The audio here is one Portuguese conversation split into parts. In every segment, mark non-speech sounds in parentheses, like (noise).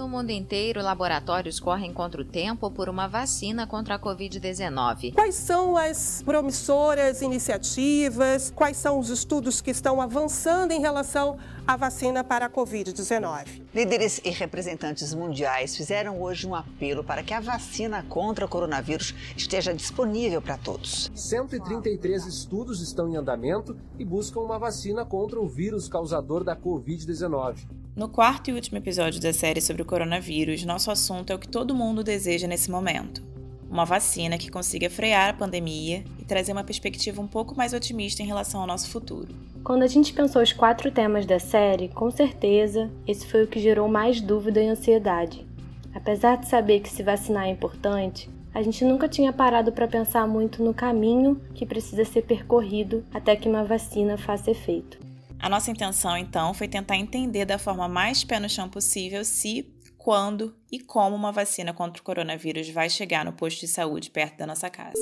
No mundo inteiro, laboratórios correm contra o tempo por uma vacina contra a Covid-19. Quais são as promissoras iniciativas? Quais são os estudos que estão avançando em relação à vacina para a Covid-19? Líderes e representantes mundiais fizeram hoje um apelo para que a vacina contra o coronavírus esteja disponível para todos. 133 estudos estão em andamento e buscam uma vacina contra o vírus causador da Covid-19. No quarto e último episódio da série sobre o coronavírus, nosso assunto é o que todo mundo deseja nesse momento: uma vacina que consiga frear a pandemia e trazer uma perspectiva um pouco mais otimista em relação ao nosso futuro. Quando a gente pensou os quatro temas da série, com certeza esse foi o que gerou mais dúvida e ansiedade. Apesar de saber que se vacinar é importante, a gente nunca tinha parado para pensar muito no caminho que precisa ser percorrido até que uma vacina faça efeito. A nossa intenção, então, foi tentar entender da forma mais pé no chão possível se, quando e como uma vacina contra o coronavírus vai chegar no posto de saúde perto da nossa casa.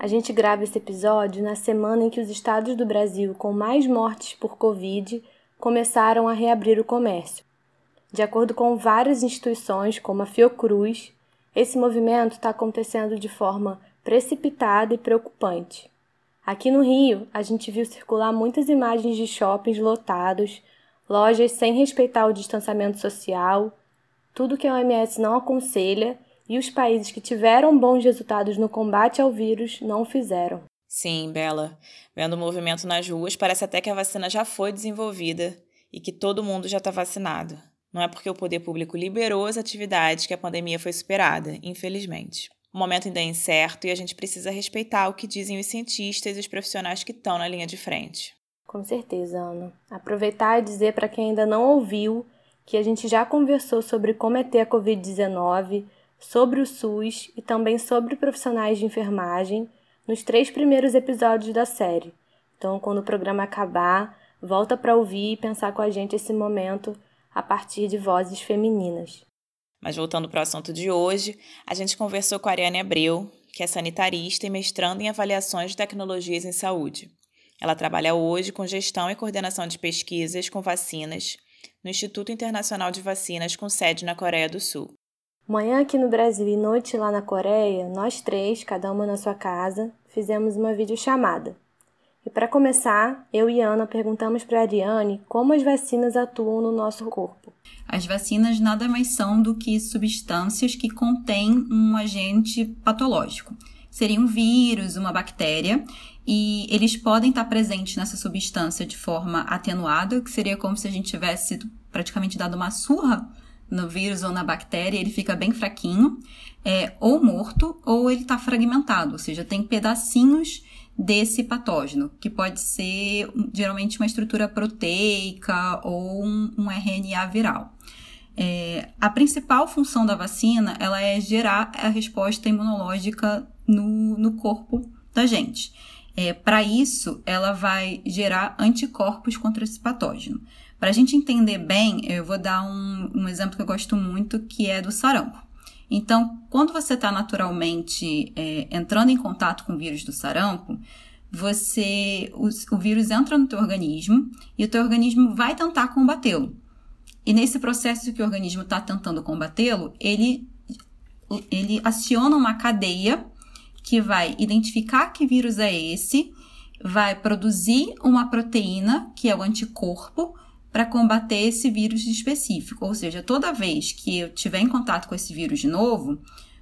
A gente grava esse episódio na semana em que os estados do Brasil com mais mortes por Covid começaram a reabrir o comércio. De acordo com várias instituições, como a Fiocruz, esse movimento está acontecendo de forma precipitada e preocupante. Aqui no Rio, a gente viu circular muitas imagens de shoppings lotados, lojas sem respeitar o distanciamento social, tudo que a OMS não aconselha e os países que tiveram bons resultados no combate ao vírus não fizeram. Sim, Bela. Vendo o movimento nas ruas, parece até que a vacina já foi desenvolvida e que todo mundo já está vacinado. Não é porque o poder público liberou as atividades que a pandemia foi superada, infelizmente. O momento ainda é incerto e a gente precisa respeitar o que dizem os cientistas e os profissionais que estão na linha de frente. Com certeza, Ana. Aproveitar e dizer para quem ainda não ouviu que a gente já conversou sobre como é ter a Covid-19, sobre o SUS e também sobre profissionais de enfermagem nos três primeiros episódios da série. Então, quando o programa acabar, volta para ouvir e pensar com a gente esse momento a partir de vozes femininas. Mas voltando para o assunto de hoje, a gente conversou com a Ariane Abreu, que é sanitarista e mestrando em avaliações de tecnologias em saúde. Ela trabalha hoje com gestão e coordenação de pesquisas com vacinas no Instituto Internacional de Vacinas com sede na Coreia do Sul. Manhã aqui no Brasil e noite lá na Coreia, nós três, cada uma na sua casa, fizemos uma videochamada. E para começar, eu e Ana perguntamos para a Ariane como as vacinas atuam no nosso corpo. As vacinas nada mais são do que substâncias que contêm um agente patológico. Seria um vírus, uma bactéria, e eles podem estar presentes nessa substância de forma atenuada, que seria como se a gente tivesse praticamente dado uma surra no vírus ou na bactéria, ele fica bem fraquinho, é, ou morto, ou ele está fragmentado, ou seja, tem pedacinhos desse patógeno, que pode ser geralmente uma estrutura proteica ou um, um RNA viral. É, a principal função da vacina ela é gerar a resposta imunológica no, no corpo da gente. É, Para isso, ela vai gerar anticorpos contra esse patógeno. Para a gente entender bem, eu vou dar um, um exemplo que eu gosto muito, que é do sarampo. Então, quando você está naturalmente é, entrando em contato com o vírus do sarampo, você o, o vírus entra no teu organismo e o teu organismo vai tentar combatê-lo. E nesse processo que o organismo está tentando combatê-lo, ele, ele aciona uma cadeia que vai identificar que vírus é esse, vai produzir uma proteína, que é o anticorpo, para combater esse vírus específico. Ou seja, toda vez que eu tiver em contato com esse vírus de novo,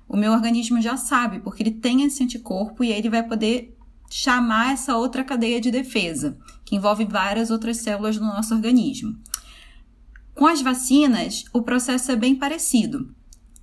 o meu organismo já sabe, porque ele tem esse anticorpo e aí ele vai poder chamar essa outra cadeia de defesa, que envolve várias outras células do nosso organismo. Com as vacinas, o processo é bem parecido.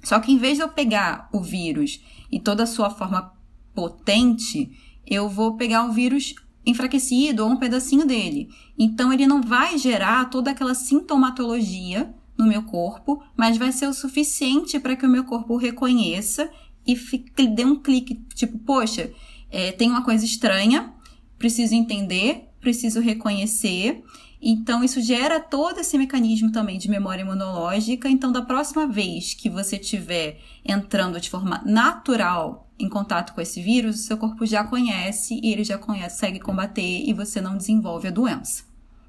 Só que em vez de eu pegar o vírus e toda a sua forma potente, eu vou pegar o vírus enfraquecido ou um pedacinho dele. Então ele não vai gerar toda aquela sintomatologia no meu corpo, mas vai ser o suficiente para que o meu corpo reconheça e fique, dê um clique, tipo, poxa, é, tem uma coisa estranha, preciso entender, preciso reconhecer Então, isso gera todo esse mecanismo também de memória imunológica. Então, da próxima vez que você estiver entrando de forma natural em contato com esse vírus, o seu corpo já conhece e ele já consegue combater e você não desenvolve a doença.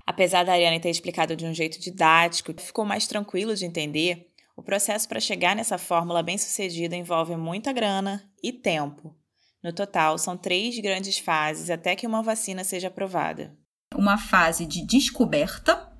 Apesar da Ariane ter explicado de um jeito didático, ficou mais tranquilo de entender, o processo para chegar nessa fórmula bem-sucedida envolve muita grana e tempo. No total, são três grandes fases até que uma vacina seja aprovada uma fase de descoberta,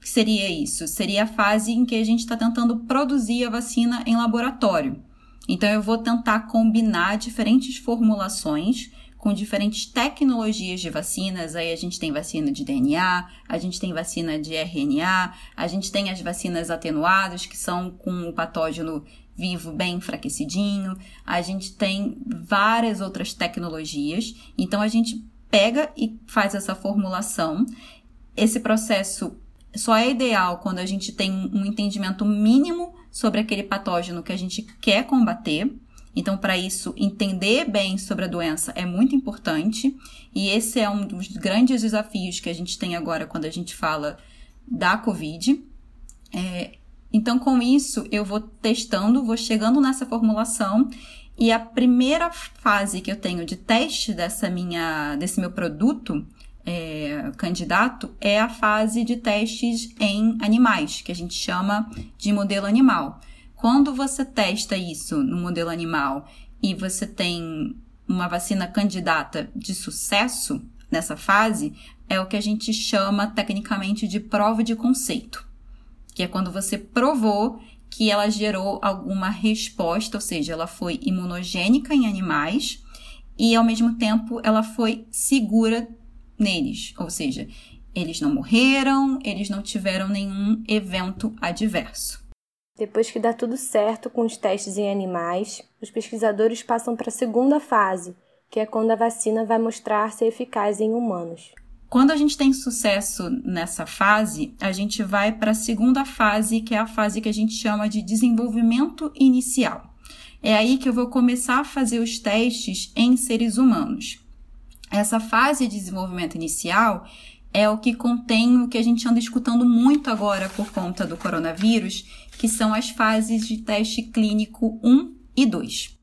que seria isso? Seria a fase em que a gente está tentando produzir a vacina em laboratório. Então, eu vou tentar combinar diferentes formulações com diferentes tecnologias de vacinas. Aí a gente tem vacina de DNA, a gente tem vacina de RNA, a gente tem as vacinas atenuadas, que são com o patógeno vivo bem enfraquecidinho. A gente tem várias outras tecnologias. Então a gente pega e faz essa formulação. Esse processo só é ideal quando a gente tem um entendimento mínimo sobre aquele patógeno que a gente quer combater. Então, para isso, entender bem sobre a doença é muito importante, e esse é um dos grandes desafios que a gente tem agora quando a gente fala da Covid. É, então, com isso, eu vou testando, vou chegando nessa formulação e a primeira fase que eu tenho de teste dessa minha, desse meu produto é, candidato é a fase de testes em animais, que a gente chama de modelo animal. Quando você testa isso no modelo animal e você tem uma vacina candidata de sucesso nessa fase, é o que a gente chama tecnicamente de prova de conceito, que é quando você provou que ela gerou alguma resposta, ou seja, ela foi imunogênica em animais e ao mesmo tempo ela foi segura neles, ou seja, eles não morreram, eles não tiveram nenhum evento adverso. Depois que dá tudo certo com os testes em animais, os pesquisadores passam para a segunda fase, que é quando a vacina vai mostrar ser eficaz em humanos. Quando a gente tem sucesso nessa fase, a gente vai para a segunda fase, que é a fase que a gente chama de desenvolvimento inicial. É aí que eu vou começar a fazer os testes em seres humanos. Essa fase de desenvolvimento inicial é o que contém o que a gente anda escutando muito agora por conta do coronavírus, que são as fases de teste clínico 1 e 2.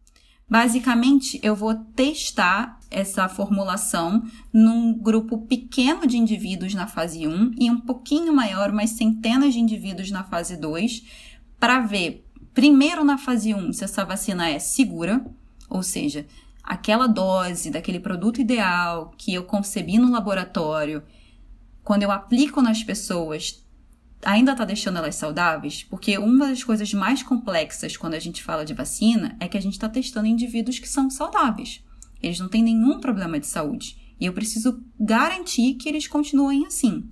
Basicamente, eu vou testar essa formulação num grupo pequeno de indivíduos na fase 1 e um pouquinho maior, umas centenas de indivíduos na fase 2, para ver, primeiro na fase 1, se essa vacina é segura, ou seja, aquela dose daquele produto ideal que eu concebi no laboratório, quando eu aplico nas pessoas, ainda está deixando elas saudáveis? Porque uma das coisas mais complexas quando a gente fala de vacina é que a gente está testando indivíduos que são saudáveis. Eles não têm nenhum problema de saúde. E eu preciso garantir que eles continuem assim.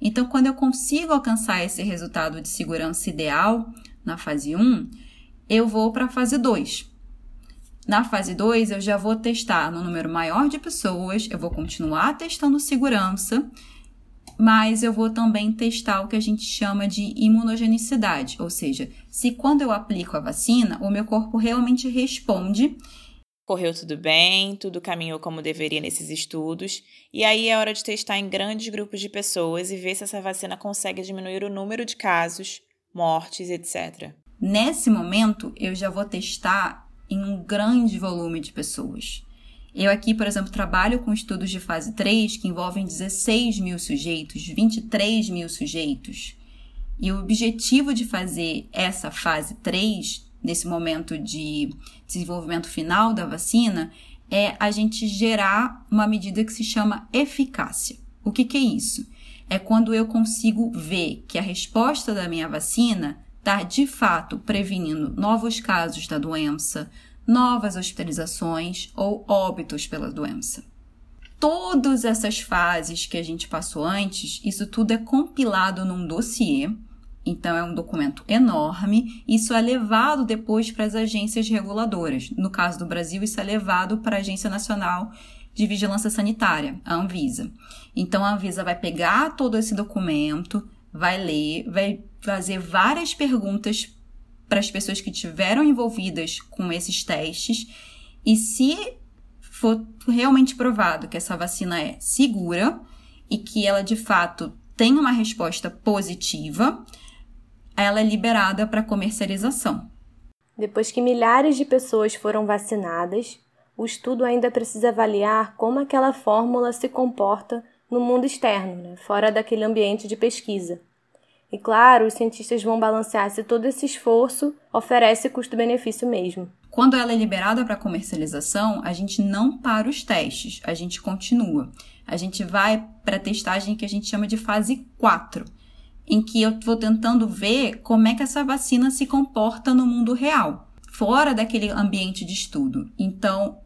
Então, quando eu consigo alcançar esse resultado de segurança ideal na fase 1, eu vou para a fase 2. Na fase 2, eu já vou testar no número maior de pessoas, eu vou continuar testando segurança, mas eu vou também testar o que a gente chama de imunogenicidade, ou seja, se quando eu aplico a vacina, o meu corpo realmente responde Correu tudo bem, tudo caminhou como deveria nesses estudos, e aí é hora de testar em grandes grupos de pessoas e ver se essa vacina consegue diminuir o número de casos, mortes, etc. Nesse momento, eu já vou testar em um grande volume de pessoas. Eu aqui, por exemplo, trabalho com estudos de fase 3 que envolvem 16 mil sujeitos, 23 mil sujeitos. E o objetivo de fazer essa fase 3 nesse momento de desenvolvimento final da vacina, é a gente gerar uma medida que se chama eficácia. O que, que é isso? É quando eu consigo ver que a resposta da minha vacina está de fato prevenindo novos casos da doença, novas hospitalizações ou óbitos pela doença. Todas essas fases que a gente passou antes, isso tudo é compilado num dossiê então, é um documento enorme. Isso é levado depois para as agências reguladoras. No caso do Brasil, isso é levado para a Agência Nacional de Vigilância Sanitária, a Anvisa. Então, a Anvisa vai pegar todo esse documento, vai ler, vai fazer várias perguntas para as pessoas que tiveram envolvidas com esses testes. E se for realmente provado que essa vacina é segura e que ela de fato tem uma resposta positiva, ela é liberada para comercialização. Depois que milhares de pessoas foram vacinadas, o estudo ainda precisa avaliar como aquela fórmula se comporta no mundo externo, né, fora daquele ambiente de pesquisa. E claro, os cientistas vão balancear se todo esse esforço oferece custo-benefício mesmo. Quando ela é liberada para comercialização, a gente não para os testes, a gente continua. A gente vai para a testagem que a gente chama de fase 4, em que eu vou tentando ver como é que essa vacina se comporta no mundo real, fora daquele ambiente de estudo. Então,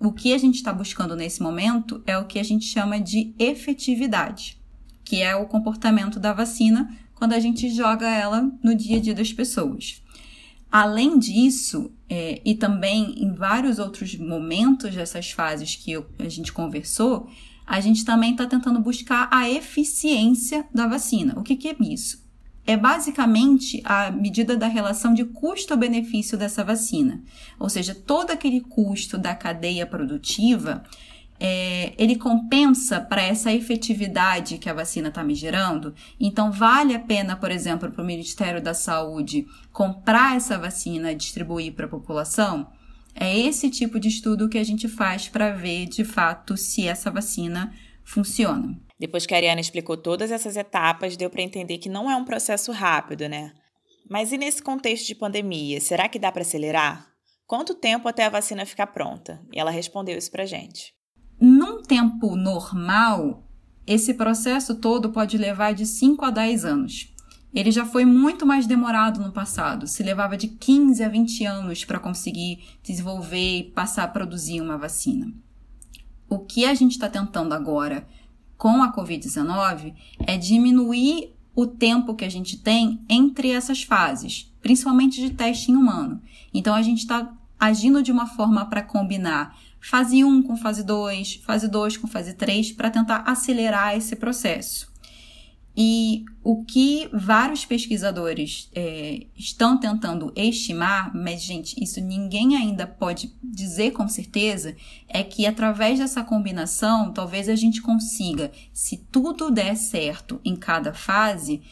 o que a gente está buscando nesse momento é o que a gente chama de efetividade, que é o comportamento da vacina quando a gente joga ela no dia a dia das pessoas. Além disso, é, e também em vários outros momentos dessas fases que eu, a gente conversou, a gente também está tentando buscar a eficiência da vacina. O que, que é isso? É basicamente a medida da relação de custo-benefício dessa vacina. Ou seja, todo aquele custo da cadeia produtiva é, ele compensa para essa efetividade que a vacina está me gerando. Então, vale a pena, por exemplo, para o Ministério da Saúde comprar essa vacina e distribuir para a população? É esse tipo de estudo que a gente faz para ver de fato se essa vacina funciona. Depois que a Ariana explicou todas essas etapas, deu para entender que não é um processo rápido, né? Mas e nesse contexto de pandemia, será que dá para acelerar? Quanto tempo até a vacina ficar pronta? E ela respondeu isso para gente. Num tempo normal, esse processo todo pode levar de 5 a 10 anos. Ele já foi muito mais demorado no passado, se levava de 15 a 20 anos para conseguir desenvolver e passar a produzir uma vacina. O que a gente está tentando agora com a Covid-19 é diminuir o tempo que a gente tem entre essas fases, principalmente de teste em humano. Então a gente está agindo de uma forma para combinar fase 1 com fase 2, fase 2 com fase 3, para tentar acelerar esse processo. E o que vários pesquisadores é, estão tentando estimar, mas, gente, isso ninguém ainda pode dizer com certeza, é que através dessa combinação, talvez a gente consiga, se tudo der certo em cada fase,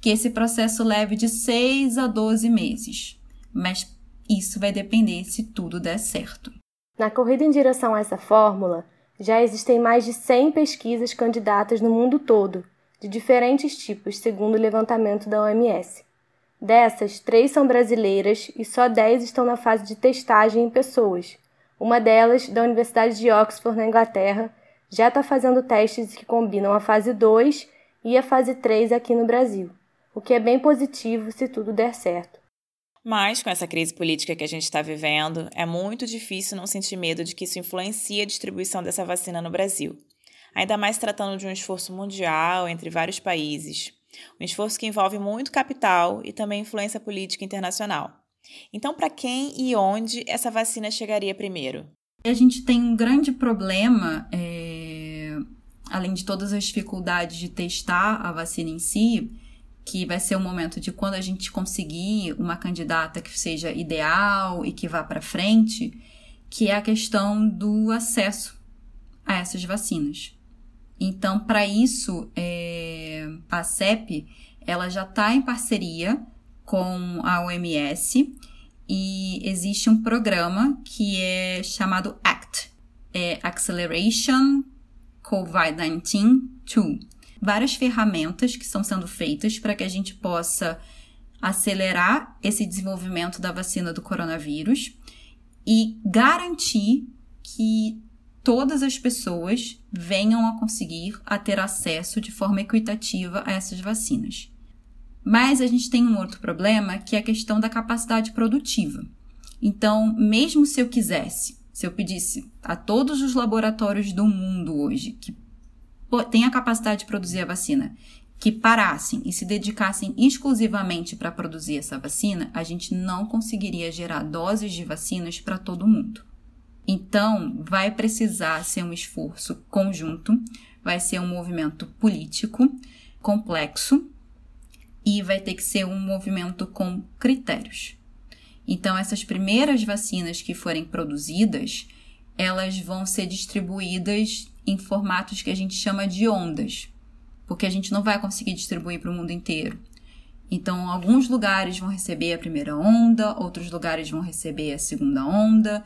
que esse processo leve de 6 a 12 meses. Mas isso vai depender se tudo der certo. Na corrida em direção a essa fórmula, já existem mais de 100 pesquisas candidatas no mundo todo de diferentes tipos, segundo o levantamento da OMS. Dessas, três são brasileiras e só 10 estão na fase de testagem em pessoas. Uma delas, da Universidade de Oxford, na Inglaterra, já está fazendo testes que combinam a fase 2 e a fase 3 aqui no Brasil, o que é bem positivo se tudo der certo. Mas, com essa crise política que a gente está vivendo, é muito difícil não sentir medo de que isso influencie a distribuição dessa vacina no Brasil ainda mais tratando de um esforço mundial entre vários países, um esforço que envolve muito capital e também influência política internacional. Então, para quem e onde essa vacina chegaria primeiro? A gente tem um grande problema, é, além de todas as dificuldades de testar a vacina em si, que vai ser o momento de quando a gente conseguir uma candidata que seja ideal e que vá para frente, que é a questão do acesso a essas vacinas. Então, para isso, é, a CEP ela já está em parceria com a OMS e existe um programa que é chamado ACT, é Acceleration COVID-19 2. Várias ferramentas que estão sendo feitas para que a gente possa acelerar esse desenvolvimento da vacina do coronavírus e garantir que todas as pessoas venham a conseguir a ter acesso de forma equitativa a essas vacinas. Mas a gente tem um outro problema que é a questão da capacidade produtiva. Então, mesmo se eu quisesse, se eu pedisse a todos os laboratórios do mundo hoje que têm a capacidade de produzir a vacina, que parassem e se dedicassem exclusivamente para produzir essa vacina, a gente não conseguiria gerar doses de vacinas para todo mundo. Então, vai precisar ser um esforço conjunto, vai ser um movimento político complexo e vai ter que ser um movimento com critérios. Então, essas primeiras vacinas que forem produzidas, elas vão ser distribuídas em formatos que a gente chama de ondas. porque a gente não vai conseguir distribuir para o mundo inteiro. Então, alguns lugares vão receber a primeira onda, outros lugares vão receber a segunda onda,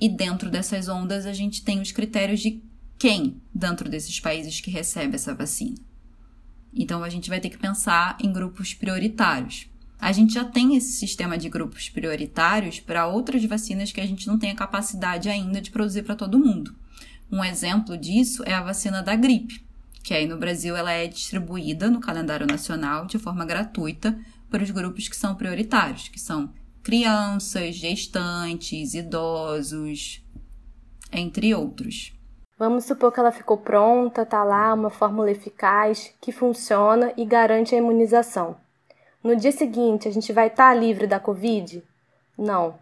e dentro dessas ondas a gente tem os critérios de quem dentro desses países que recebe essa vacina. Então, a gente vai ter que pensar em grupos prioritários. A gente já tem esse sistema de grupos prioritários para outras vacinas que a gente não tem a capacidade ainda de produzir para todo mundo. Um exemplo disso é a vacina da gripe, que aí no Brasil ela é distribuída no calendário nacional de forma gratuita para os grupos que são prioritários, que são crianças, gestantes, idosos, entre outros. Vamos supor que ela ficou pronta, tá lá, uma fórmula eficaz que funciona e garante a imunização. No dia seguinte, a gente vai estar tá livre da Covid? Não.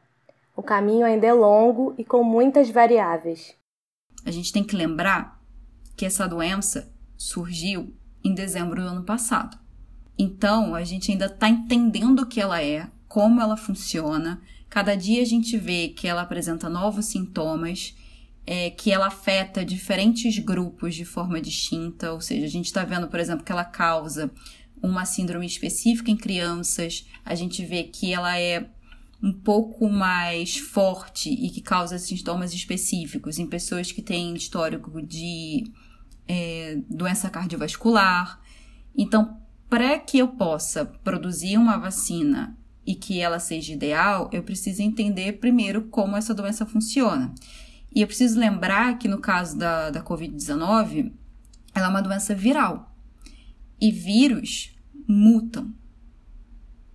O caminho ainda é longo e com muitas variáveis. A gente tem que lembrar que essa doença surgiu em dezembro do ano passado. Então, a gente ainda está entendendo o que ela é, como ela funciona. Cada dia a gente vê que ela apresenta novos sintomas, é, que ela afeta diferentes grupos de forma distinta. Ou seja, a gente está vendo, por exemplo, que ela causa uma síndrome específica em crianças, a gente vê que ela é um pouco mais forte e que causa sintomas específicos em pessoas que têm histórico de é, doença cardiovascular. Então, para que eu possa produzir uma vacina e que ela seja ideal, eu preciso entender primeiro como essa doença funciona. E eu preciso lembrar que no caso da, da Covid-19, ela é uma doença viral. E vírus mutam.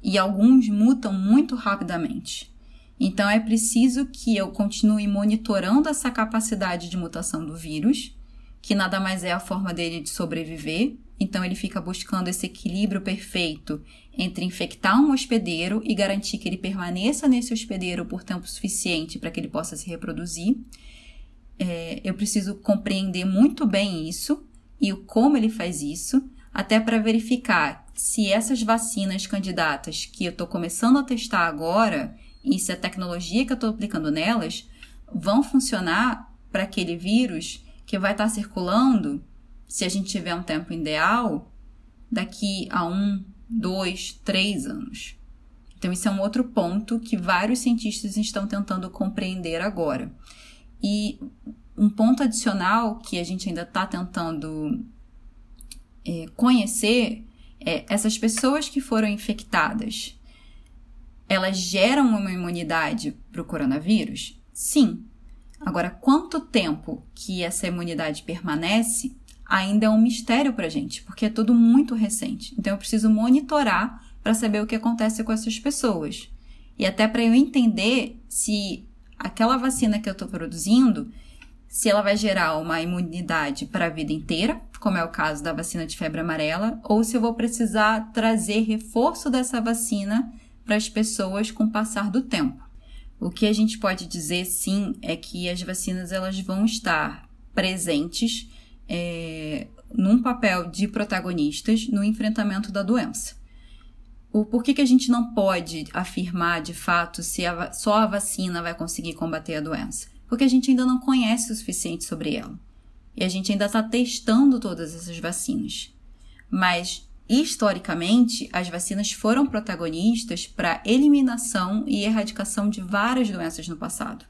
E alguns mutam muito rapidamente. Então é preciso que eu continue monitorando essa capacidade de mutação do vírus, que nada mais é a forma dele de sobreviver. Então ele fica buscando esse equilíbrio perfeito entre infectar um hospedeiro e garantir que ele permaneça nesse hospedeiro por tempo suficiente para que ele possa se reproduzir. É, eu preciso compreender muito bem isso e o como ele faz isso até para verificar se essas vacinas candidatas que eu estou começando a testar agora e se a tecnologia que eu estou aplicando nelas vão funcionar para aquele vírus que vai estar tá circulando, se a gente tiver um tempo ideal, daqui a um, dois, três anos. Então, isso é um outro ponto que vários cientistas estão tentando compreender agora. E um ponto adicional que a gente ainda está tentando é, conhecer é, essas pessoas que foram infectadas, elas geram uma imunidade para o coronavírus? Sim. Agora, quanto tempo que essa imunidade permanece ainda é um mistério para a gente, porque é tudo muito recente. Então, eu preciso monitorar para saber o que acontece com essas pessoas. E até para eu entender se aquela vacina que eu estou produzindo se ela vai gerar uma imunidade para a vida inteira, como é o caso da vacina de febre amarela, ou se eu vou precisar trazer reforço dessa vacina para as pessoas com o passar do tempo. O que a gente pode dizer sim é que as vacinas elas vão estar presentes é, num papel de protagonistas no enfrentamento da doença. O por que, que a gente não pode afirmar de fato se a, só a vacina vai conseguir combater a doença? Porque a gente ainda não conhece o suficiente sobre ela. E a gente ainda está testando todas essas vacinas. Mas, historicamente, as vacinas foram protagonistas para eliminação e erradicação de várias doenças no passado.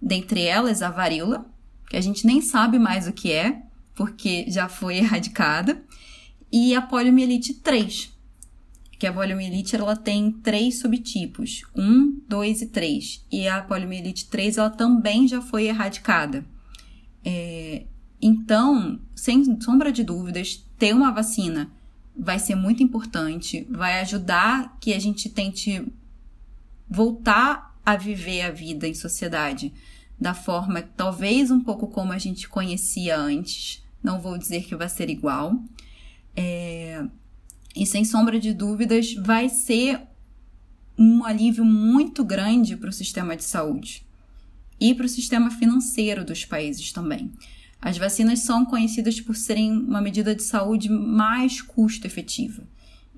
Dentre elas, a varíola, que a gente nem sabe mais o que é, porque já foi (laughs) erradicada, e a poliomielite 3, que a poliomielite ela tem três subtipos, 1, 2 e 3. E a poliomielite 3 ela também já foi erradicada. É, então, sem sombra de dúvidas, ter uma vacina vai ser muito importante, vai ajudar que a gente tente voltar a viver a vida em sociedade da forma talvez um pouco como a gente conhecia antes. Não vou dizer que vai ser igual. É, e sem sombra de dúvidas vai ser um alívio muito grande para o sistema de saúde e para o sistema financeiro dos países também. As vacinas são conhecidas por serem uma medida de saúde mais custo-efetiva.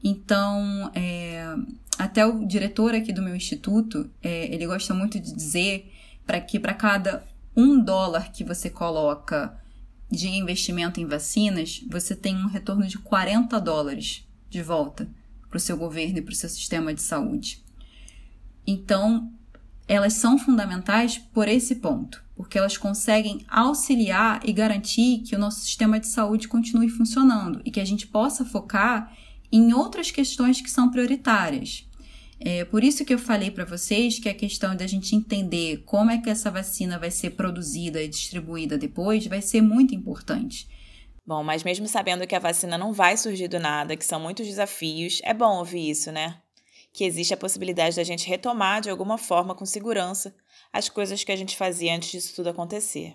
Então, é, até o diretor aqui do meu instituto, é, ele gosta muito de dizer para que para cada um dólar que você coloca de investimento em vacinas, você tem um retorno de 40 dólares de volta para o seu governo e para o seu sistema de saúde. Então, elas são fundamentais por esse ponto, porque elas conseguem auxiliar e garantir que o nosso sistema de saúde continue funcionando e que a gente possa focar em outras questões que são prioritárias. É por isso que eu falei para vocês que a questão da gente entender como é que essa vacina vai ser produzida e distribuída depois vai ser muito importante. Bom, mas mesmo sabendo que a vacina não vai surgir do nada, que são muitos desafios, é bom ouvir isso, né? Que existe a possibilidade da gente retomar de alguma forma com segurança as coisas que a gente fazia antes disso tudo acontecer.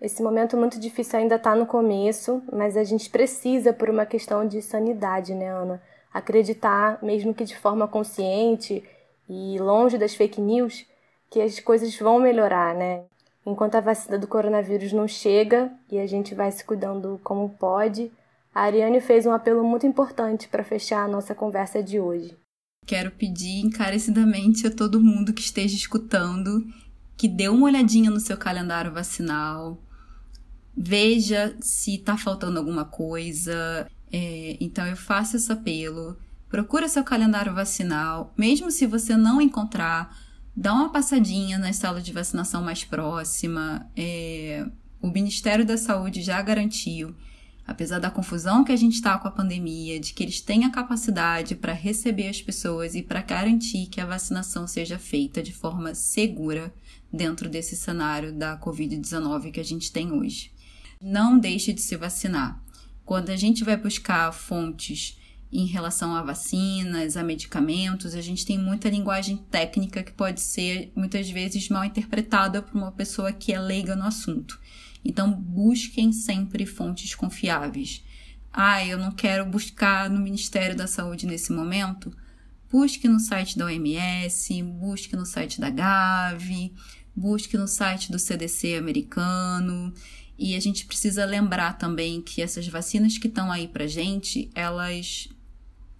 Esse momento muito difícil ainda está no começo, mas a gente precisa, por uma questão de sanidade, né, Ana? Acreditar, mesmo que de forma consciente e longe das fake news, que as coisas vão melhorar, né? Enquanto a vacina do coronavírus não chega e a gente vai se cuidando como pode, a Ariane fez um apelo muito importante para fechar a nossa conversa de hoje. Quero pedir encarecidamente a todo mundo que esteja escutando que dê uma olhadinha no seu calendário vacinal, veja se está faltando alguma coisa. É, então eu faço esse apelo. Procura seu calendário vacinal, mesmo se você não encontrar, dá uma passadinha na sala de vacinação mais próxima. É, o Ministério da Saúde já garantiu, apesar da confusão que a gente está com a pandemia, de que eles têm a capacidade para receber as pessoas e para garantir que a vacinação seja feita de forma segura dentro desse cenário da Covid-19 que a gente tem hoje não deixe de se vacinar. Quando a gente vai buscar fontes em relação a vacinas, a medicamentos, a gente tem muita linguagem técnica que pode ser muitas vezes mal interpretada por uma pessoa que é leiga no assunto. Então, busquem sempre fontes confiáveis. Ah, eu não quero buscar no Ministério da Saúde nesse momento. Busque no site da OMS, busque no site da Gavi, busque no site do CDC americano. E a gente precisa lembrar também que essas vacinas que estão aí pra gente, elas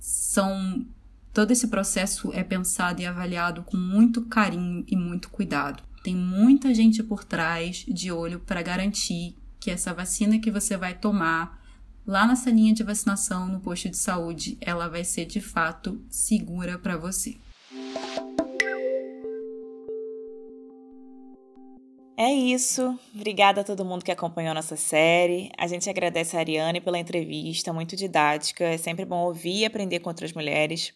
são. Todo esse processo é pensado e avaliado com muito carinho e muito cuidado. Tem muita gente por trás de olho para garantir que essa vacina que você vai tomar lá na salinha de vacinação no posto de saúde, ela vai ser de fato segura para você. É isso. Obrigada a todo mundo que acompanhou nossa série. A gente agradece a Ariane pela entrevista, muito didática. É sempre bom ouvir e aprender com outras mulheres.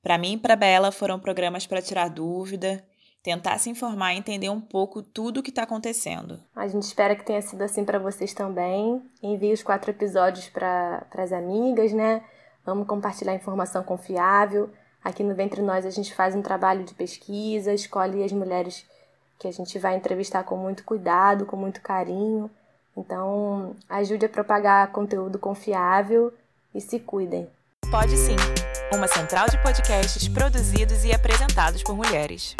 Para mim e para Bela foram programas para tirar dúvida, tentar se informar e entender um pouco tudo o que está acontecendo. A gente espera que tenha sido assim para vocês também. Envie os quatro episódios para as amigas, né? Vamos compartilhar informação confiável. Aqui no Ventre Nós a gente faz um trabalho de pesquisa, escolhe as mulheres que a gente vai entrevistar com muito cuidado, com muito carinho. Então, ajude a propagar conteúdo confiável e se cuidem. Pode sim. Uma central de podcasts produzidos e apresentados por mulheres.